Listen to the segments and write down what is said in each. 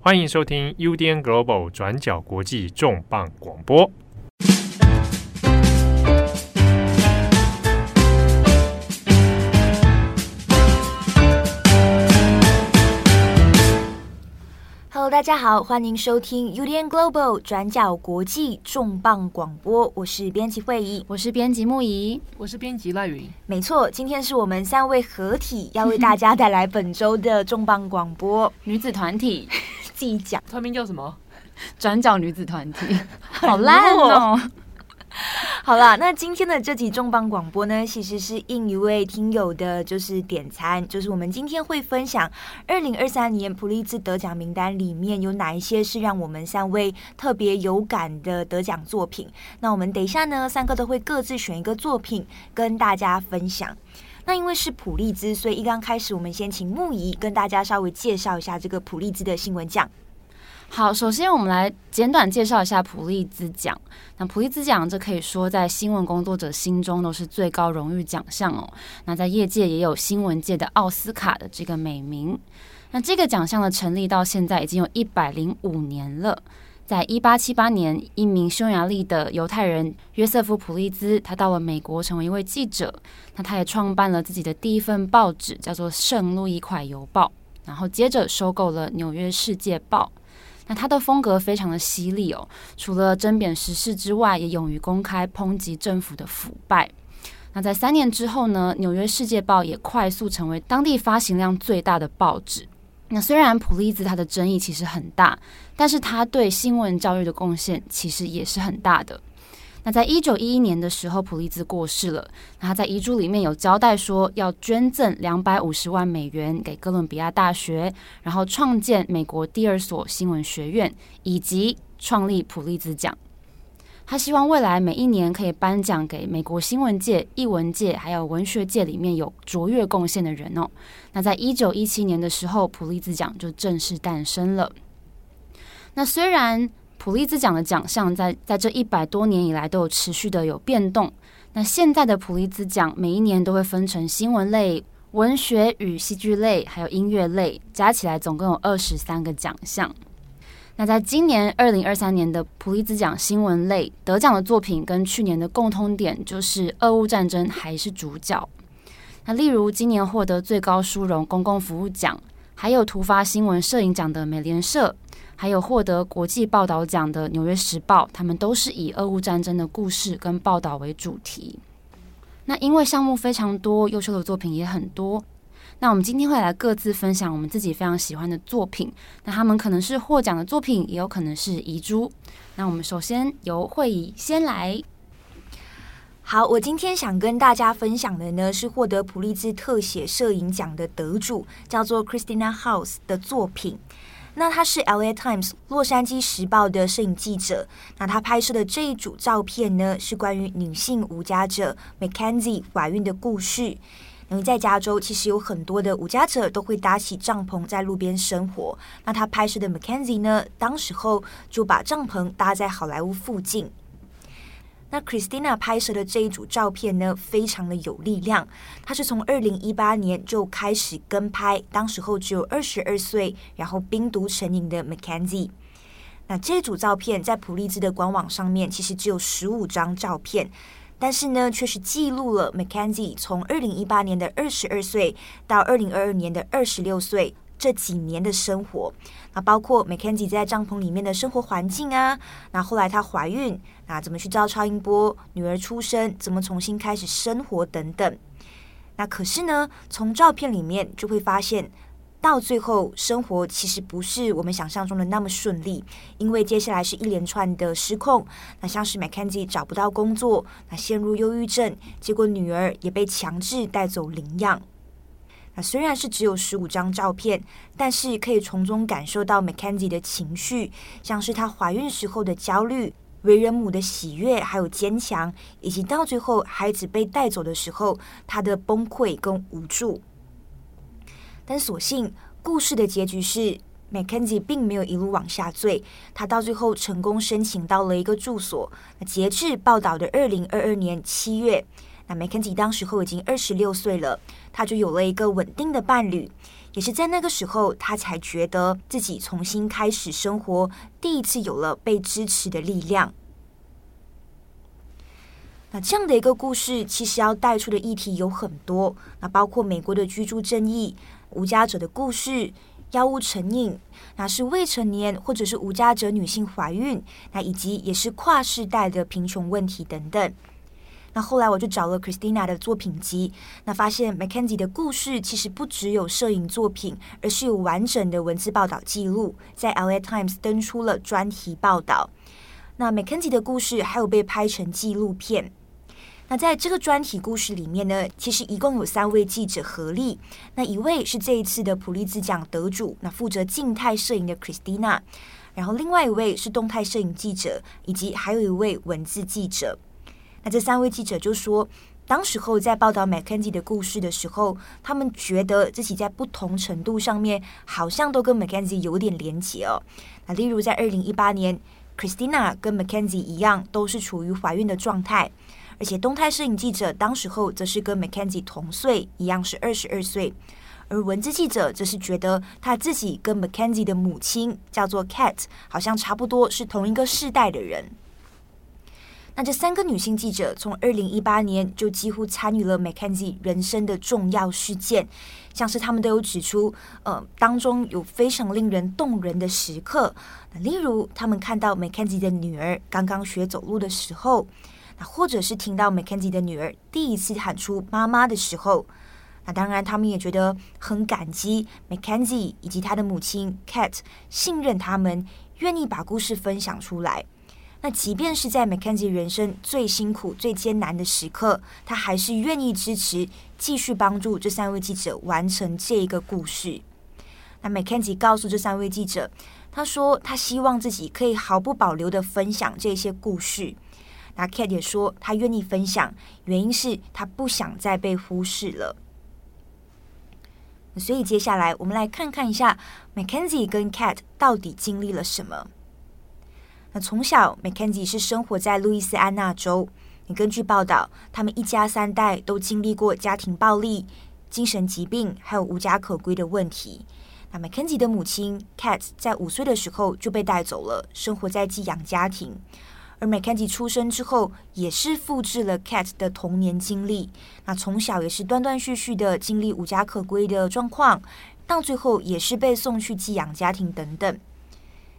欢迎收听 UDN Global 转角国际重磅广播。Hello，大家好，欢迎收听 UDN Global 转角国际重磅广播。我是编辑会议，我是编辑木仪，我是编辑赖云。没错，今天是我们三位合体要为大家带来本周的重磅广播 女子团体。自己讲，团名叫什么？转角女子团体，好烂哦。好了，那今天的这集重磅广播呢，其实是应一位听友的，就是点餐，就是我们今天会分享二零二三年普利兹得奖名单里面有哪一些是让我们三位特别有感的得奖作品。那我们等一下呢，三个都会各自选一个作品跟大家分享。那因为是普利兹，所以一刚开始我们先请木仪跟大家稍微介绍一下这个普利兹的新闻奖。好，首先我们来简短介绍一下普利兹奖。那普利兹奖，这可以说在新闻工作者心中都是最高荣誉奖项哦。那在业界也有新闻界的奥斯卡的这个美名。那这个奖项的成立到现在已经有一百零五年了。在一八七八年，一名匈牙利的犹太人约瑟夫·普利兹，他到了美国成为一位记者。那他也创办了自己的第一份报纸，叫做《圣路易快邮报》，然后接着收购了《纽约世界报》。那他的风格非常的犀利哦，除了针砭时事之外，也勇于公开抨击政府的腐败。那在三年之后呢，《纽约世界报》也快速成为当地发行量最大的报纸。那虽然普利兹他的争议其实很大，但是他对新闻教育的贡献其实也是很大的。那在一九一一年的时候，普利兹过世了。那他在遗嘱里面有交代说，要捐赠两百五十万美元给哥伦比亚大学，然后创建美国第二所新闻学院，以及创立普利兹奖。他希望未来每一年可以颁奖给美国新闻界、艺文界还有文学界里面有卓越贡献的人哦。那在一九一七年的时候，普利兹奖就正式诞生了。那虽然普利兹奖的奖项在在这一百多年以来都有持续的有变动。那现在的普利兹奖每一年都会分成新闻类、文学与戏剧类，还有音乐类，加起来总共有二十三个奖项。那在今年二零二三年的普利兹奖新闻类得奖的作品，跟去年的共通点就是俄乌战争还是主角。那例如今年获得最高殊荣公共服务奖，还有突发新闻摄影奖的美联社。还有获得国际报道奖的《纽约时报》，他们都是以俄乌战争的故事跟报道为主题。那因为项目非常多，优秀的作品也很多。那我们今天会来各自分享我们自己非常喜欢的作品。那他们可能是获奖的作品，也有可能是遗珠。那我们首先由慧仪先来。好，我今天想跟大家分享的呢，是获得普利兹特写摄影奖的得主，叫做 Christina House 的作品。那他是《LA Times》洛杉矶时报的摄影记者。那他拍摄的这一组照片呢，是关于女性无家者 Mackenzie 怀孕的故事。因为在加州，其实有很多的无家者都会搭起帐篷在路边生活。那他拍摄的 Mackenzie 呢，当时候就把帐篷搭在好莱坞附近。那 Christina 拍摄的这一组照片呢，非常的有力量。她是从二零一八年就开始跟拍，当时候只有二十二岁，然后冰毒成瘾的 Mackenzie。那这组照片在普利兹的官网上面其实只有十五张照片，但是呢，却是记录了 Mackenzie 从二零一八年的二十二岁到二零二二年的二十六岁。这几年的生活，那包括 Mackenzie 在帐篷里面的生活环境啊，那后来她怀孕，那怎么去照超音波，女儿出生，怎么重新开始生活等等。那可是呢，从照片里面就会发现，到最后生活其实不是我们想象中的那么顺利，因为接下来是一连串的失控。那像是 Mackenzie 找不到工作，那陷入忧郁症，结果女儿也被强制带走领养。那虽然是只有十五张照片，但是可以从中感受到 Mackenzie 的情绪，像是她怀孕时候的焦虑、为人母的喜悦，还有坚强，以及到最后孩子被带走的时候，她的崩溃跟无助。但所幸，故事的结局是 Mackenzie 并没有一路往下坠，他到最后成功申请到了一个住所。那截至报道的二零二二年七月。那 Mackenzie 当时候已经二十六岁了，他就有了一个稳定的伴侣，也是在那个时候，他才觉得自己重新开始生活，第一次有了被支持的力量。那这样的一个故事，其实要带出的议题有很多，那包括美国的居住正义、无家者的故事、药物成瘾，那是未成年或者是无家者女性怀孕，那以及也是跨世代的贫穷问题等等。那后来我就找了 Christina 的作品集，那发现 Mackenzie 的故事其实不只有摄影作品，而是有完整的文字报道记录，在 LA Times 登出了专题报道。那 Mackenzie 的故事还有被拍成纪录片。那在这个专题故事里面呢，其实一共有三位记者合力。那一位是这一次的普利兹奖得主，那负责静态摄影的 Christina，然后另外一位是动态摄影记者，以及还有一位文字记者。那这三位记者就说，当时候在报道 Mackenzie 的故事的时候，他们觉得自己在不同程度上面好像都跟 Mackenzie 有点连结哦。那例如在二零一八年，Christina 跟 Mackenzie 一样，都是处于怀孕的状态。而且动态摄影记者当时候则是跟 Mackenzie 同岁，一样是二十二岁，而文字记者则是觉得他自己跟 Mackenzie 的母亲叫做 Cat，好像差不多是同一个世代的人。那这三个女性记者从二零一八年就几乎参与了 Mackenzie 人生的重要事件，像是他们都有指出，呃，当中有非常令人动人的时刻，例如他们看到 Mackenzie 的女儿刚刚学走路的时候。那或者是听到 Mackenzie 的女儿第一次喊出“妈妈”的时候，那当然他们也觉得很感激 Mackenzie 以及他的母亲 Cat 信任他们，愿意把故事分享出来。那即便是在 Mackenzie 人生最辛苦、最艰难的时刻，他还是愿意支持，继续帮助这三位记者完成这一个故事。那 Mackenzie 告诉这三位记者，他说他希望自己可以毫不保留地分享这些故事。那 Cat 也说，他愿意分享，原因是他不想再被忽视了。所以接下来我们来看看一下 Mackenzie 跟 Cat 到底经历了什么。那从小 Mackenzie 是生活在路易斯安那州。你根据报道，他们一家三代都经历过家庭暴力、精神疾病，还有无家可归的问题。那 Mackenzie 的母亲 Cat 在五岁的时候就被带走了，生活在寄养家庭。而 Mackenzie 出生之后，也是复制了 Cat 的童年经历。那从小也是断断续续的经历无家可归的状况，到最后也是被送去寄养家庭等等。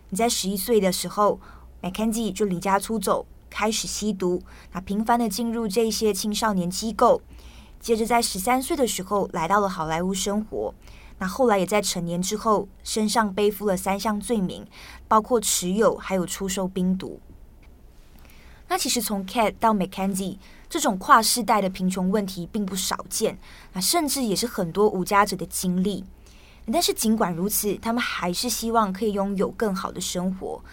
你在十一岁的时候，Mackenzie 就离家出走，开始吸毒，那频繁的进入这些青少年机构。接着在十三岁的时候，来到了好莱坞生活。那后来也在成年之后，身上背负了三项罪名，包括持有还有出售冰毒。那其实从 Cat 到 Mackenzie 这种跨世代的贫穷问题并不少见，那甚至也是很多无家者的经历。但是尽管如此，他们还是希望可以拥有更好的生活。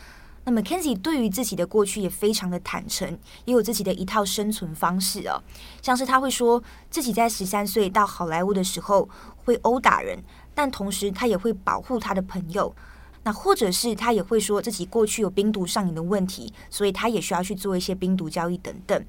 那 Mackenzie 对于自己的过去也非常的坦诚，也有自己的一套生存方式哦。像是他会说自己在十三岁到好莱坞的时候会殴打人，但同时他也会保护他的朋友。那或者是他也会说自己过去有冰毒上瘾的问题，所以他也需要去做一些冰毒交易等等。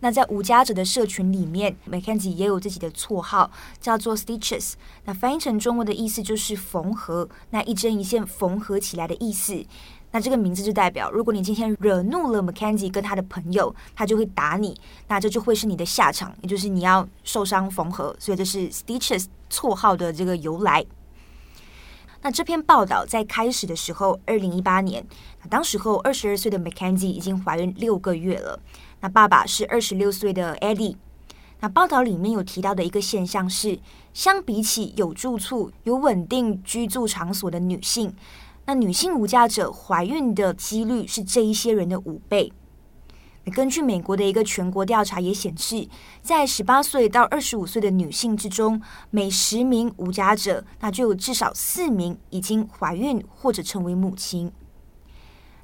那在无家者的社群里面，Mackenzie 也有自己的绰号，叫做 Stitches。那翻译成中文的意思就是缝合，那一针一线缝合起来的意思。那这个名字就代表，如果你今天惹怒了 Mackenzie 跟他的朋友，他就会打你，那这就会是你的下场，也就是你要受伤缝合。所以这是 Stitches 绰号的这个由来。那这篇报道在开始的时候，二零一八年，那当时候二十二岁的 Mackenzie 已经怀孕六个月了。那爸爸是二十六岁的 Eddie。那报道里面有提到的一个现象是，相比起有住处、有稳定居住场所的女性，那女性无家者怀孕的几率是这一些人的五倍。根据美国的一个全国调查也显示，在十八岁到二十五岁的女性之中，每十名无家者，那就有至少四名已经怀孕或者成为母亲。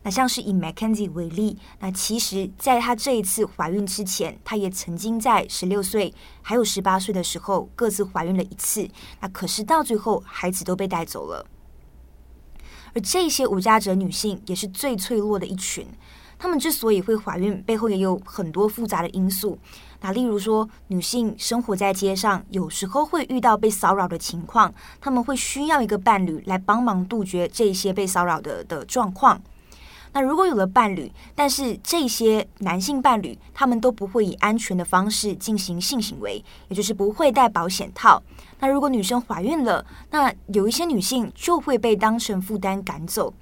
那像是以 Mackenzie 为例，那其实在她这一次怀孕之前，她也曾经在十六岁还有十八岁的时候各自怀孕了一次。那可是到最后，孩子都被带走了。而这些无家者女性也是最脆弱的一群。她们之所以会怀孕，背后也有很多复杂的因素。那例如说，女性生活在街上，有时候会遇到被骚扰的情况，她们会需要一个伴侣来帮忙杜绝这些被骚扰的的状况。那如果有了伴侣，但是这些男性伴侣他们都不会以安全的方式进行性行为，也就是不会戴保险套。那如果女生怀孕了，那有一些女性就会被当成负担赶走。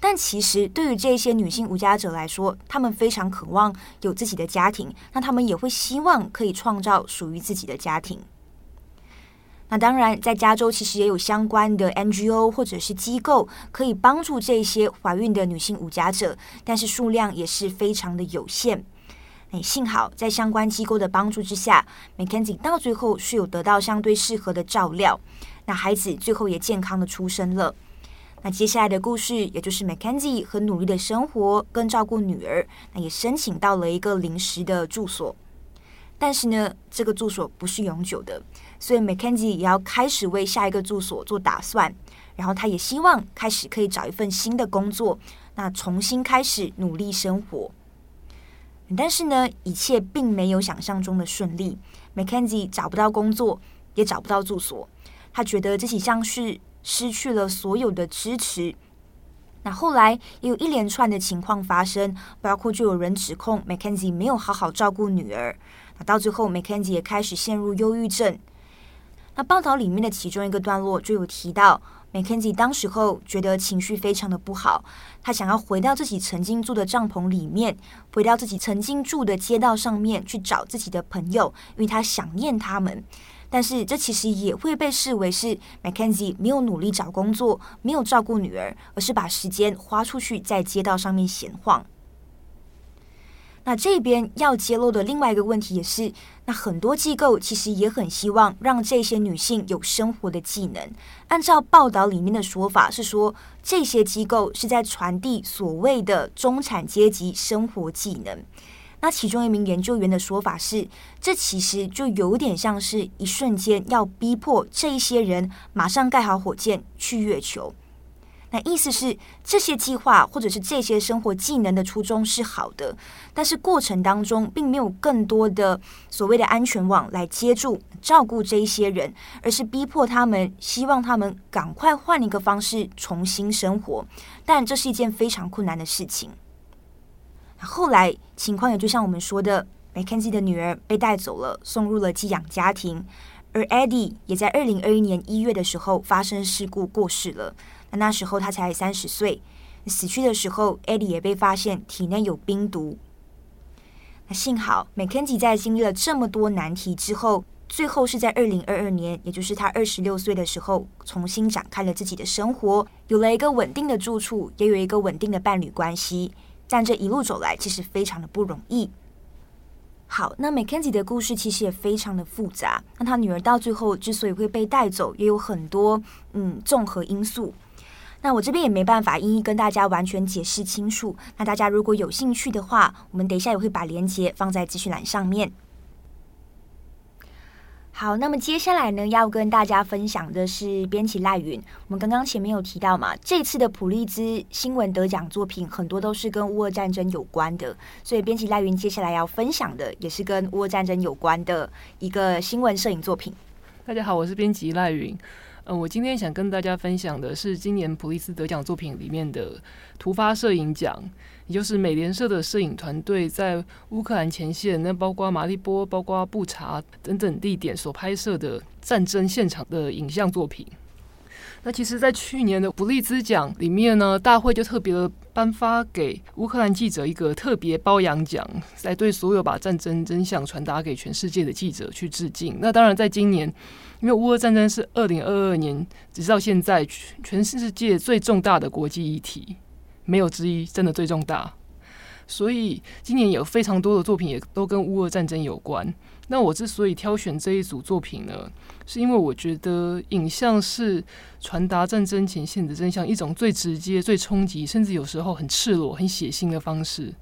但其实对于这些女性无家者来说，她们非常渴望有自己的家庭，那她们也会希望可以创造属于自己的家庭。那当然，在加州其实也有相关的 NGO 或者是机构可以帮助这些怀孕的女性无家者，但是数量也是非常的有限。哎，幸好在相关机构的帮助之下，Mackenzie 到最后是有得到相对适合的照料，那孩子最后也健康的出生了。那接下来的故事，也就是 Mackenzie 很努力的生活跟照顾女儿，那也申请到了一个临时的住所。但是呢，这个住所不是永久的，所以 Mackenzie 也要开始为下一个住所做打算。然后他也希望开始可以找一份新的工作，那重新开始努力生活。但是呢，一切并没有想象中的顺利。Mackenzie 找不到工作，也找不到住所，他觉得自己像是失去了所有的支持。那后来也有一连串的情况发生，包括就有人指控 Mackenzie 没有好好照顾女儿。那到最后，Mackenzie 也开始陷入忧郁症。那报道里面的其中一个段落就有提到，Mackenzie 当时候觉得情绪非常的不好，他想要回到自己曾经住的帐篷里面，回到自己曾经住的街道上面去找自己的朋友，因为他想念他们。但是这其实也会被视为是 Mackenzie 没有努力找工作，没有照顾女儿，而是把时间花出去在街道上面闲晃。那这边要揭露的另外一个问题也是，那很多机构其实也很希望让这些女性有生活的技能。按照报道里面的说法是说，这些机构是在传递所谓的中产阶级生活技能。那其中一名研究员的说法是，这其实就有点像是一瞬间要逼迫这一些人马上盖好火箭去月球。那意思是，这些计划或者是这些生活技能的初衷是好的，但是过程当中并没有更多的所谓的安全网来接住照顾这一些人，而是逼迫他们，希望他们赶快换一个方式重新生活。但这是一件非常困难的事情。后来情况也就像我们说的，Mackenzie 的女儿被带走了，送入了寄养家庭，而 Eddie 也在二零二一年一月的时候发生事故过世了。那那时候他才三十岁，死去的时候，Eddie 也被发现体内有冰毒。那幸好，Mackenzie 在经历了这么多难题之后，最后是在二零二二年，也就是他二十六岁的时候，重新展开了自己的生活，有了一个稳定的住处，也有一个稳定的伴侣关系。但这一路走来，其实非常的不容易。好，那 Mackenzie 的故事其实也非常的复杂。那他女儿到最后之所以会被带走，也有很多嗯综合因素。那我这边也没办法一一跟大家完全解释清楚。那大家如果有兴趣的话，我们等一下也会把链接放在资讯栏上面。好，那么接下来呢，要跟大家分享的是编辑赖云。我们刚刚前面有提到嘛，这次的普利兹新闻得奖作品很多都是跟乌俄战争有关的，所以编辑赖云接下来要分享的也是跟乌俄战争有关的一个新闻摄影作品。大家好，我是编辑赖云。嗯，我今天想跟大家分享的是今年普利兹得奖作品里面的突发摄影奖，也就是美联社的摄影团队在乌克兰前线，那包括马利波、包括布查等等地点所拍摄的战争现场的影像作品。那其实，在去年的普利兹奖里面呢，大会就特别的颁发给乌克兰记者一个特别褒扬奖，来对所有把战争真相传达给全世界的记者去致敬。那当然，在今年，因为乌俄战争是二零二二年直到现在全世界最重大的国际议题，没有之一，真的最重大。所以今年有非常多的作品也都跟乌俄战争有关。那我之所以挑选这一组作品呢，是因为我觉得影像是传达战争前线的真相一种最直接、最冲击，甚至有时候很赤裸、很血腥的方式。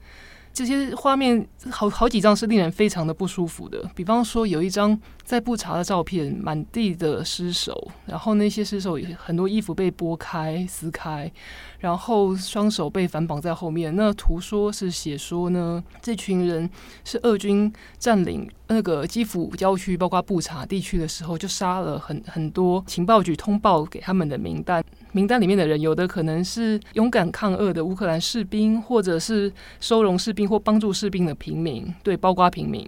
这些画面好好几张是令人非常的不舒服的。比方说，有一张在布查的照片，满地的尸首，然后那些尸首很多衣服被剥开、撕开，然后双手被反绑在后面。那图说是写说呢，这群人是俄军占领那个基辅郊区，包括布查地区的时候，就杀了很很多情报局通报给他们的名单。名单里面的人，有的可能是勇敢抗俄的乌克兰士兵，或者是收容士兵或帮助士兵的平民，对，包括平民，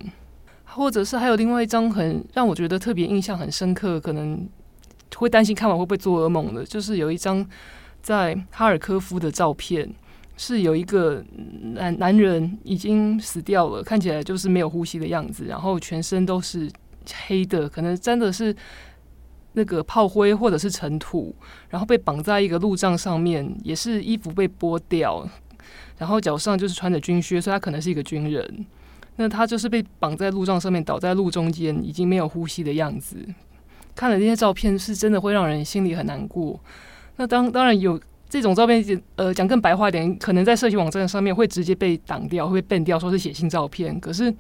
或者是还有另外一张很让我觉得特别印象很深刻，可能会担心看完会不会做噩梦的，就是有一张在哈尔科夫的照片，是有一个男男人已经死掉了，看起来就是没有呼吸的样子，然后全身都是黑的，可能真的是。那个炮灰或者是尘土，然后被绑在一个路障上面，也是衣服被剥掉，然后脚上就是穿着军靴，所以他可能是一个军人。那他就是被绑在路障上面，倒在路中间，已经没有呼吸的样子。看了这些照片，是真的会让人心里很难过。那当当然有这种照片，呃，讲更白话一点，可能在社群网站上面会直接被挡掉，会被 ban 掉，说是写信照片。可是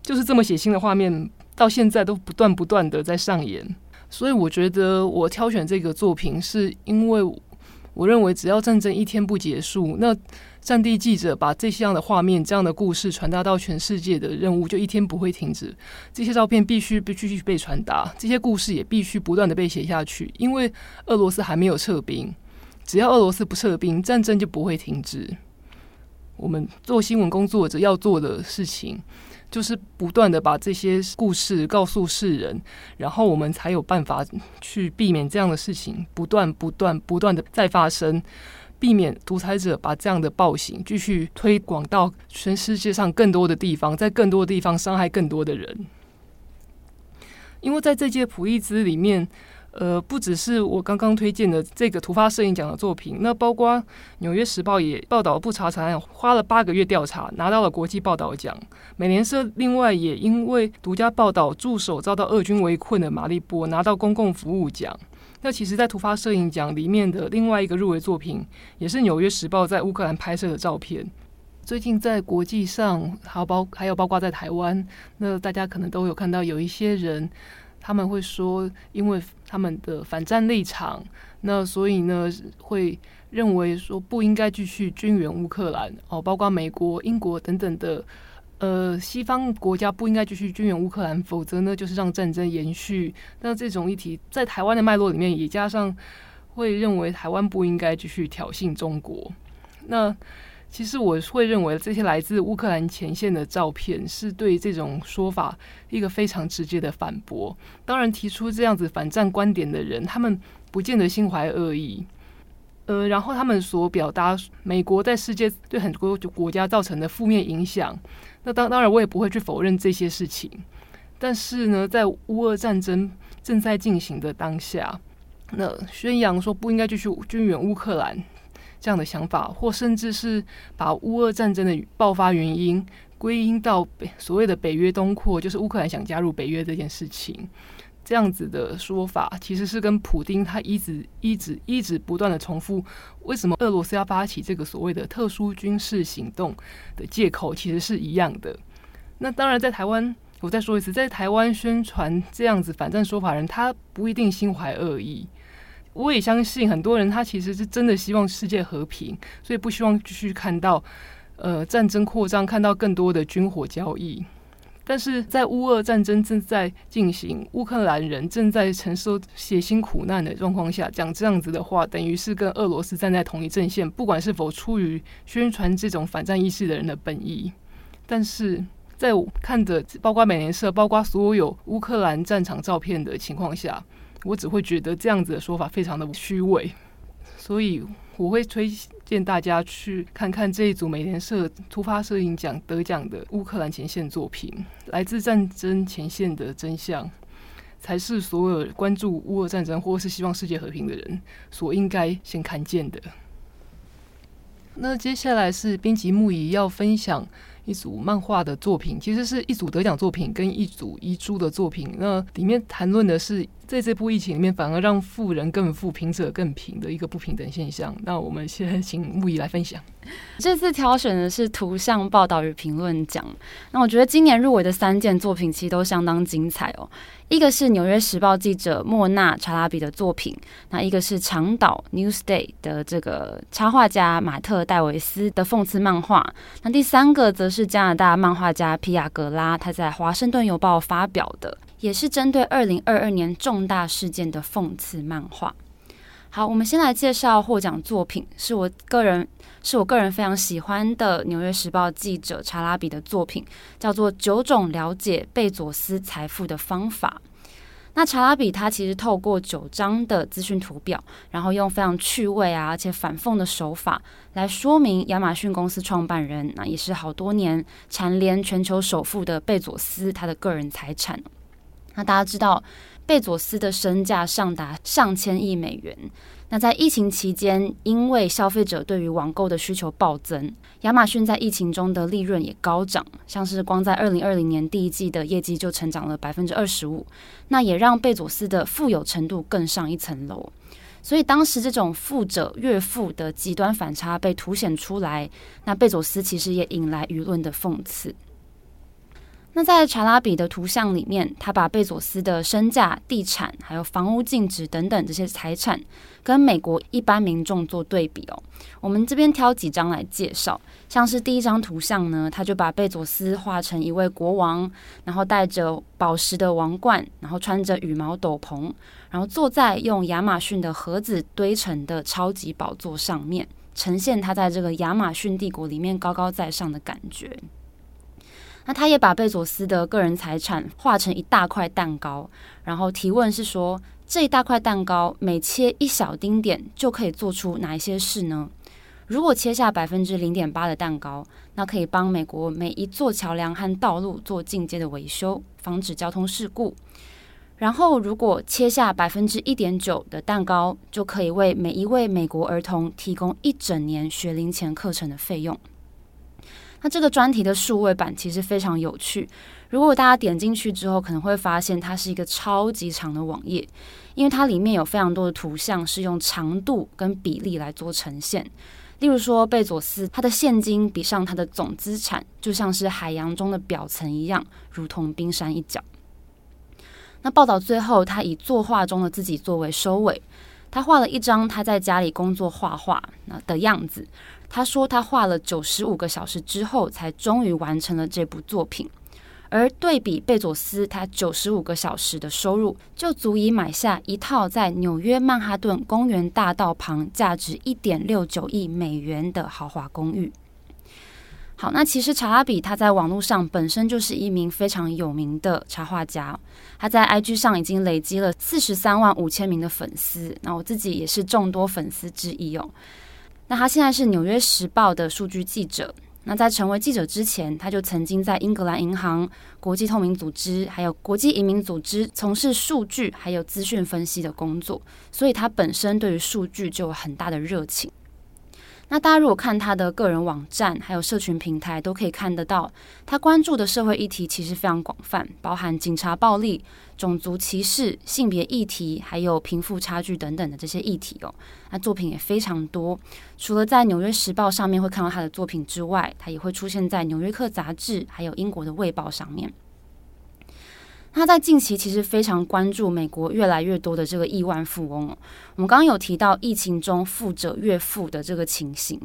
就是这么写信的画面，到现在都不断不断的在上演。所以我觉得我挑选这个作品，是因为我认为只要战争一天不结束，那战地记者把这样的画面、这样的故事传达到全世界的任务就一天不会停止。这些照片必须必须被传达，这些故事也必须不断的被写下去，因为俄罗斯还没有撤兵。只要俄罗斯不撤兵，战争就不会停止。我们做新闻工作者要做的事情。就是不断的把这些故事告诉世人，然后我们才有办法去避免这样的事情不断、不断、不断的再发生，避免独裁者把这样的暴行继续推广到全世界上更多的地方，在更多的地方伤害更多的人。因为在这届普利兹里面。呃，不只是我刚刚推荐的这个突发摄影奖的作品，那包括《纽约时报》也报道不查查案，花了八个月调查，拿到了国际报道奖。美联社另外也因为独家报道助手遭到俄军围困的马利波，拿到公共服务奖。那其实，在突发摄影奖里面的另外一个入围作品，也是《纽约时报》在乌克兰拍摄的照片。最近在国际上，还有包还有包括在台湾，那大家可能都有看到有一些人。他们会说，因为他们的反战立场，那所以呢，会认为说不应该继续军援乌克兰哦，包括美国、英国等等的呃西方国家不应该继续军援乌克兰，否则呢就是让战争延续。那这种议题在台湾的脉络里面，也加上会认为台湾不应该继续挑衅中国。那其实我会认为，这些来自乌克兰前线的照片是对这种说法一个非常直接的反驳。当然，提出这样子反战观点的人，他们不见得心怀恶意。呃，然后他们所表达美国在世界对很多国家造成的负面影响，那当当然我也不会去否认这些事情。但是呢，在乌俄战争正在进行的当下，那宣扬说不应该继续军援乌克兰。这样的想法，或甚至是把乌俄战争的爆发原因归因到北所谓的北约东扩，就是乌克兰想加入北约这件事情，这样子的说法，其实是跟普丁他一直一直一直不断的重复，为什么俄罗斯要发起这个所谓的特殊军事行动的借口，其实是一样的。那当然，在台湾，我再说一次，在台湾宣传这样子反战说法人，他不一定心怀恶意。我也相信很多人，他其实是真的希望世界和平，所以不希望继续看到呃战争扩张，看到更多的军火交易。但是在乌俄战争正在进行，乌克兰人正在承受血腥苦难的状况下，讲这样子的话，等于是跟俄罗斯站在同一阵线。不管是否出于宣传这种反战意识的人的本意，但是在我看着包括美联社、包括所有乌克兰战场照片的情况下。我只会觉得这样子的说法非常的虚伪，所以我会推荐大家去看看这一组美联社突发摄影奖得奖的乌克兰前线作品，来自战争前线的真相，才是所有关注乌俄战争或是希望世界和平的人所应该先看见的。那接下来是编辑木仪要分享。一组漫画的作品，其实是一组得奖作品跟一组遗珠的作品。那里面谈论的是在这波疫情里面，反而让富人更富、贫者更贫的一个不平等现象。那我们现在请牧宜来分享。这次挑选的是图像报道与评论奖。那我觉得今年入围的三件作品其实都相当精彩哦。一个是《纽约时报》记者莫娜查拉比的作品，那一个是长岛 Newsday 的这个插画家马特戴维斯的讽刺漫画，那第三个则是加拿大漫画家皮亚格拉他在《华盛顿邮报》发表的，也是针对二零二二年重大事件的讽刺漫画。好，我们先来介绍获奖作品，是我个人是我个人非常喜欢的《纽约时报》记者查拉比的作品，叫做《九种了解贝佐斯财富的方法》。那查拉比他其实透过九张的资讯图表，然后用非常趣味啊，而且反讽的手法来说明亚马逊公司创办人，那也是好多年蝉联全球首富的贝佐斯他的个人财产。那大家知道，贝佐斯的身价上达上千亿美元。那在疫情期间，因为消费者对于网购的需求暴增，亚马逊在疫情中的利润也高涨，像是光在二零二零年第一季的业绩就成长了百分之二十五。那也让贝佐斯的富有程度更上一层楼。所以当时这种富者越富的极端反差被凸显出来，那贝佐斯其实也引来舆论的讽刺。那在查拉比的图像里面，他把贝佐斯的身价、地产、还有房屋净值等等这些财产，跟美国一般民众做对比哦。我们这边挑几张来介绍，像是第一张图像呢，他就把贝佐斯画成一位国王，然后戴着宝石的王冠，然后穿着羽毛斗篷，然后坐在用亚马逊的盒子堆成的超级宝座上面，呈现他在这个亚马逊帝国里面高高在上的感觉。那他也把贝佐斯的个人财产画成一大块蛋糕，然后提问是说，这一大块蛋糕每切一小丁点就可以做出哪一些事呢？如果切下百分之零点八的蛋糕，那可以帮美国每一座桥梁和道路做进阶的维修，防止交通事故。然后如果切下百分之一点九的蛋糕，就可以为每一位美国儿童提供一整年学龄前课程的费用。那这个专题的数位版其实非常有趣。如果大家点进去之后，可能会发现它是一个超级长的网页，因为它里面有非常多的图像是用长度跟比例来做呈现。例如说，贝佐斯他的现金比上他的总资产，就像是海洋中的表层一样，如同冰山一角。那报道最后，他以作画中的自己作为收尾，他画了一张他在家里工作画画那的样子。他说，他画了九十五个小时之后，才终于完成了这部作品。而对比贝佐斯，他九十五个小时的收入，就足以买下一套在纽约曼哈顿公园大道旁、价值一点六九亿美元的豪华公寓。好，那其实查拉比他在网络上本身就是一名非常有名的插画家，他在 IG 上已经累积了四十三万五千名的粉丝。那我自己也是众多粉丝之一哦。那他现在是《纽约时报》的数据记者。那在成为记者之前，他就曾经在英格兰银行、国际透明组织还有国际移民组织从事数据还有资讯分析的工作，所以他本身对于数据就有很大的热情。那大家如果看他的个人网站，还有社群平台，都可以看得到，他关注的社会议题其实非常广泛，包含警察暴力、种族歧视、性别议题，还有贫富差距等等的这些议题哦。那作品也非常多，除了在《纽约时报》上面会看到他的作品之外，他也会出现在《纽约客》杂志，还有英国的《卫报》上面。他在近期其实非常关注美国越来越多的这个亿万富翁。我们刚刚有提到疫情中富者越富的这个情形。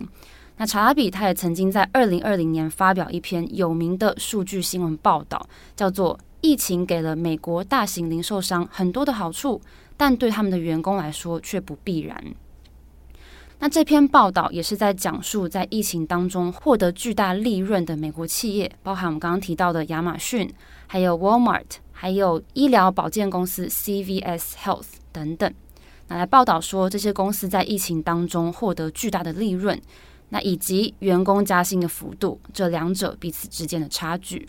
那查拉比他也曾经在二零二零年发表一篇有名的数据新闻报道，叫做《疫情给了美国大型零售商很多的好处，但对他们的员工来说却不必然》。那这篇报道也是在讲述在疫情当中获得巨大利润的美国企业，包含我们刚刚提到的亚马逊，还有 Walmart。还有医疗保健公司 CVS Health 等等，那来报道说这些公司在疫情当中获得巨大的利润，那以及员工加薪的幅度，这两者彼此之间的差距。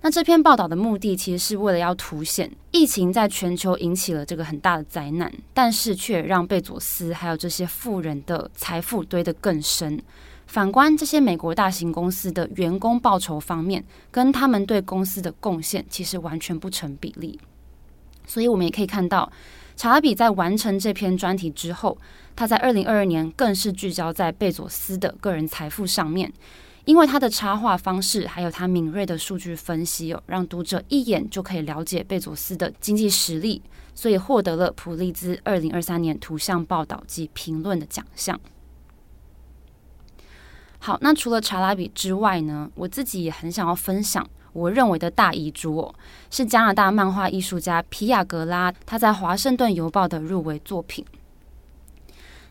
那这篇报道的目的其实是为了要凸显疫情在全球引起了这个很大的灾难，但是却让贝佐斯还有这些富人的财富堆得更深。反观这些美国大型公司的员工报酬方面，跟他们对公司的贡献其实完全不成比例。所以我们也可以看到，查拉比在完成这篇专题之后，他在二零二二年更是聚焦在贝佐斯的个人财富上面，因为他的插画方式还有他敏锐的数据分析哦，让读者一眼就可以了解贝佐斯的经济实力，所以获得了普利兹二零二三年图像报道及评论的奖项。好，那除了查拉比之外呢，我自己也很想要分享我认为的大遗珠哦，是加拿大漫画艺术家皮亚格拉他在《华盛顿邮报》的入围作品。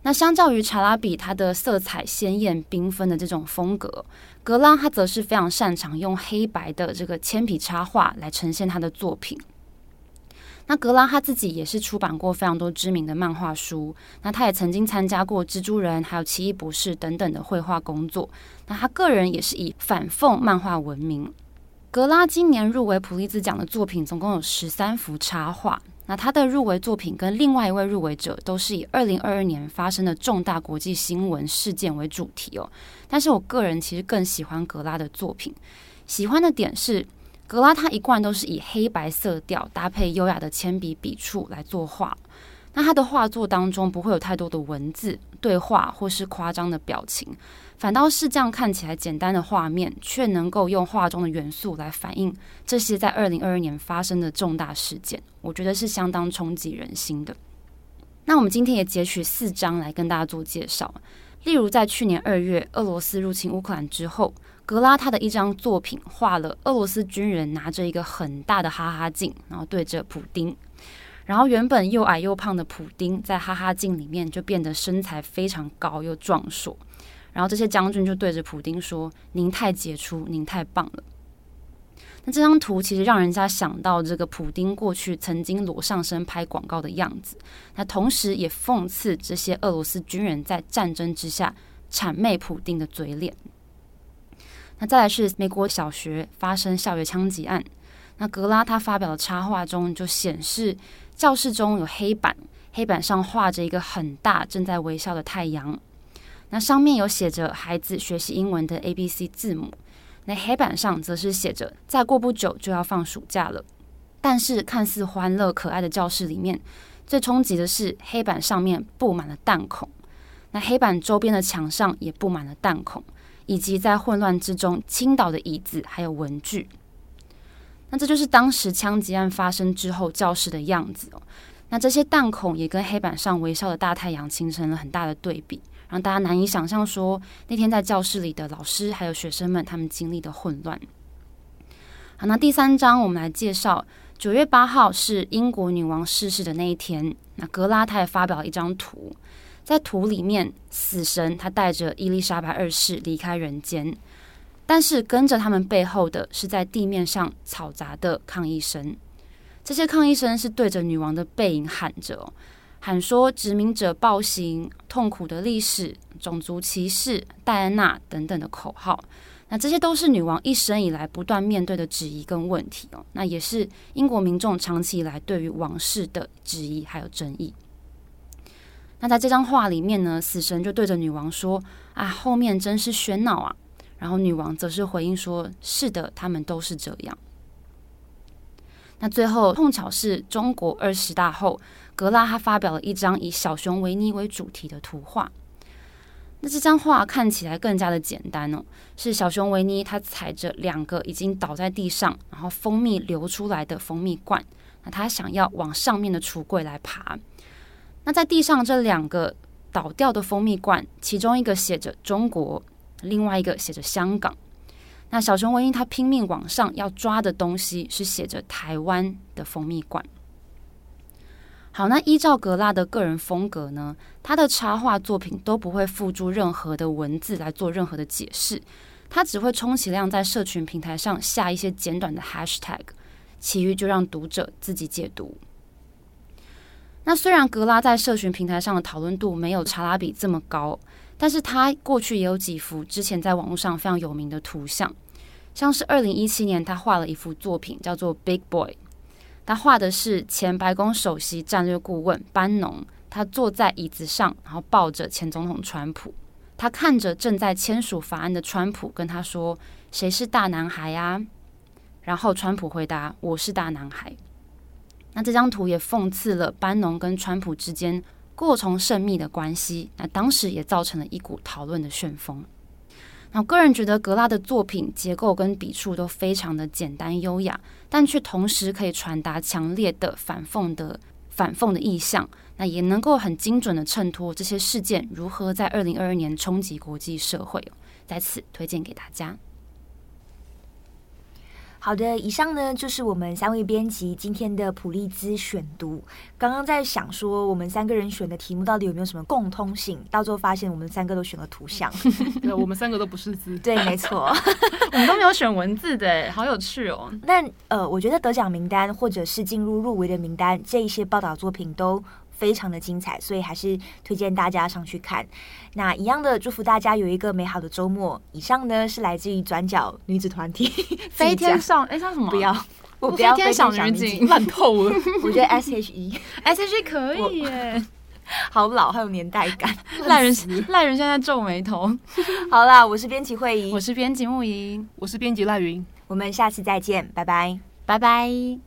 那相较于查拉比，他的色彩鲜艳缤纷的这种风格，格拉他则是非常擅长用黑白的这个铅笔插画来呈现他的作品。那格拉他自己也是出版过非常多知名的漫画书，那他也曾经参加过蜘蛛人还有奇异博士等等的绘画工作。那他个人也是以反讽漫画闻名。格拉今年入围普利兹奖的作品总共有十三幅插画。那他的入围作品跟另外一位入围者都是以二零二二年发生的重大国际新闻事件为主题哦。但是我个人其实更喜欢格拉的作品，喜欢的点是。格拉他一贯都是以黑白色调搭配优雅的铅笔笔触来作画，那他的画作当中不会有太多的文字对话或是夸张的表情，反倒是这样看起来简单的画面，却能够用画中的元素来反映这些在二零二二年发生的重大事件，我觉得是相当冲击人心的。那我们今天也截取四张来跟大家做介绍，例如在去年二月俄罗斯入侵乌克兰之后。格拉他的一张作品画了俄罗斯军人拿着一个很大的哈哈镜，然后对着普丁，然后原本又矮又胖的普丁在哈哈镜里面就变得身材非常高又壮硕，然后这些将军就对着普丁说：“您太杰出，您太棒了。”那这张图其实让人家想到这个普丁过去曾经裸上身拍广告的样子，那同时也讽刺这些俄罗斯军人在战争之下谄媚普丁的嘴脸。那再来是美国小学发生校园枪击案，那格拉他发表的插画中就显示教室中有黑板，黑板上画着一个很大正在微笑的太阳，那上面有写着孩子学习英文的 ABC 字母，那黑板上则是写着再过不久就要放暑假了，但是看似欢乐可爱的教室里面，最冲击的是黑板上面布满了弹孔，那黑板周边的墙上也布满了弹孔。以及在混乱之中倾倒的椅子，还有文具。那这就是当时枪击案发生之后教室的样子哦。那这些弹孔也跟黑板上微笑的大太阳形成了很大的对比，让大家难以想象说那天在教室里的老师还有学生们他们经历的混乱。好，那第三章我们来介绍九月八号是英国女王逝世的那一天。那格拉他也发表了一张图。在图里面，死神他带着伊丽莎白二世离开人间，但是跟着他们背后的是在地面上嘈杂的抗议声。这些抗议声是对着女王的背影喊着，喊说殖民者暴行、痛苦的历史、种族歧视、戴安娜等等的口号。那这些都是女王一生以来不断面对的质疑跟问题哦。那也是英国民众长期以来对于王室的质疑还有争议。那在这张画里面呢，死神就对着女王说：“啊，后面真是喧闹啊！”然后女王则是回应说：“是的，他们都是这样。”那最后碰巧是中国二十大后，格拉他发表了一张以小熊维尼为主题的图画。那这张画看起来更加的简单哦，是小熊维尼他踩着两个已经倒在地上，然后蜂蜜流出来的蜂蜜罐，那他想要往上面的橱柜来爬。那在地上这两个倒掉的蜂蜜罐，其中一个写着中国，另外一个写着香港。那小熊维尼他拼命往上要抓的东西是写着台湾的蜂蜜罐。好，那依照格拉的个人风格呢，他的插画作品都不会附注任何的文字来做任何的解释，他只会充其量在社群平台上下一些简短的 hashtag，其余就让读者自己解读。那虽然格拉在社群平台上的讨论度没有查拉比这么高，但是他过去也有几幅之前在网络上非常有名的图像，像是二零一七年他画了一幅作品叫做《Big Boy》，他画的是前白宫首席战略顾问班农，他坐在椅子上，然后抱着前总统川普，他看着正在签署法案的川普，跟他说：“谁是大男孩呀？”然后川普回答：“我是大男孩。”那这张图也讽刺了班农跟川普之间过从甚密的关系，那当时也造成了一股讨论的旋风。我个人觉得格拉的作品结构跟笔触都非常的简单优雅，但却同时可以传达强烈的反讽的反讽的意象，那也能够很精准的衬托这些事件如何在二零二二年冲击国际社会。在此推荐给大家。好的，以上呢就是我们三位编辑今天的普利兹选读。刚刚在想说，我们三个人选的题目到底有没有什么共通性？到最后发现，我们三个都选了图像。对，我们三个都不是字。对，没错，我们都没有选文字的，好有趣哦。那呃，我觉得得奖名单或者是进入入围的名单，这一些报道作品都非常的精彩，所以还是推荐大家上去看。那一样的祝福大家有一个美好的周末。以上呢是来自于转角女子团体 飞天上哎，叫什么？不要，我不要飞天小女警，烂透了。我觉得 S H E S H E 可以耶，好老，好有年代感。赖人赖人现在皱眉头。好啦，我是编辑慧仪，我是编辑木仪，我是编辑赖云，我们下次再见，拜拜，拜拜。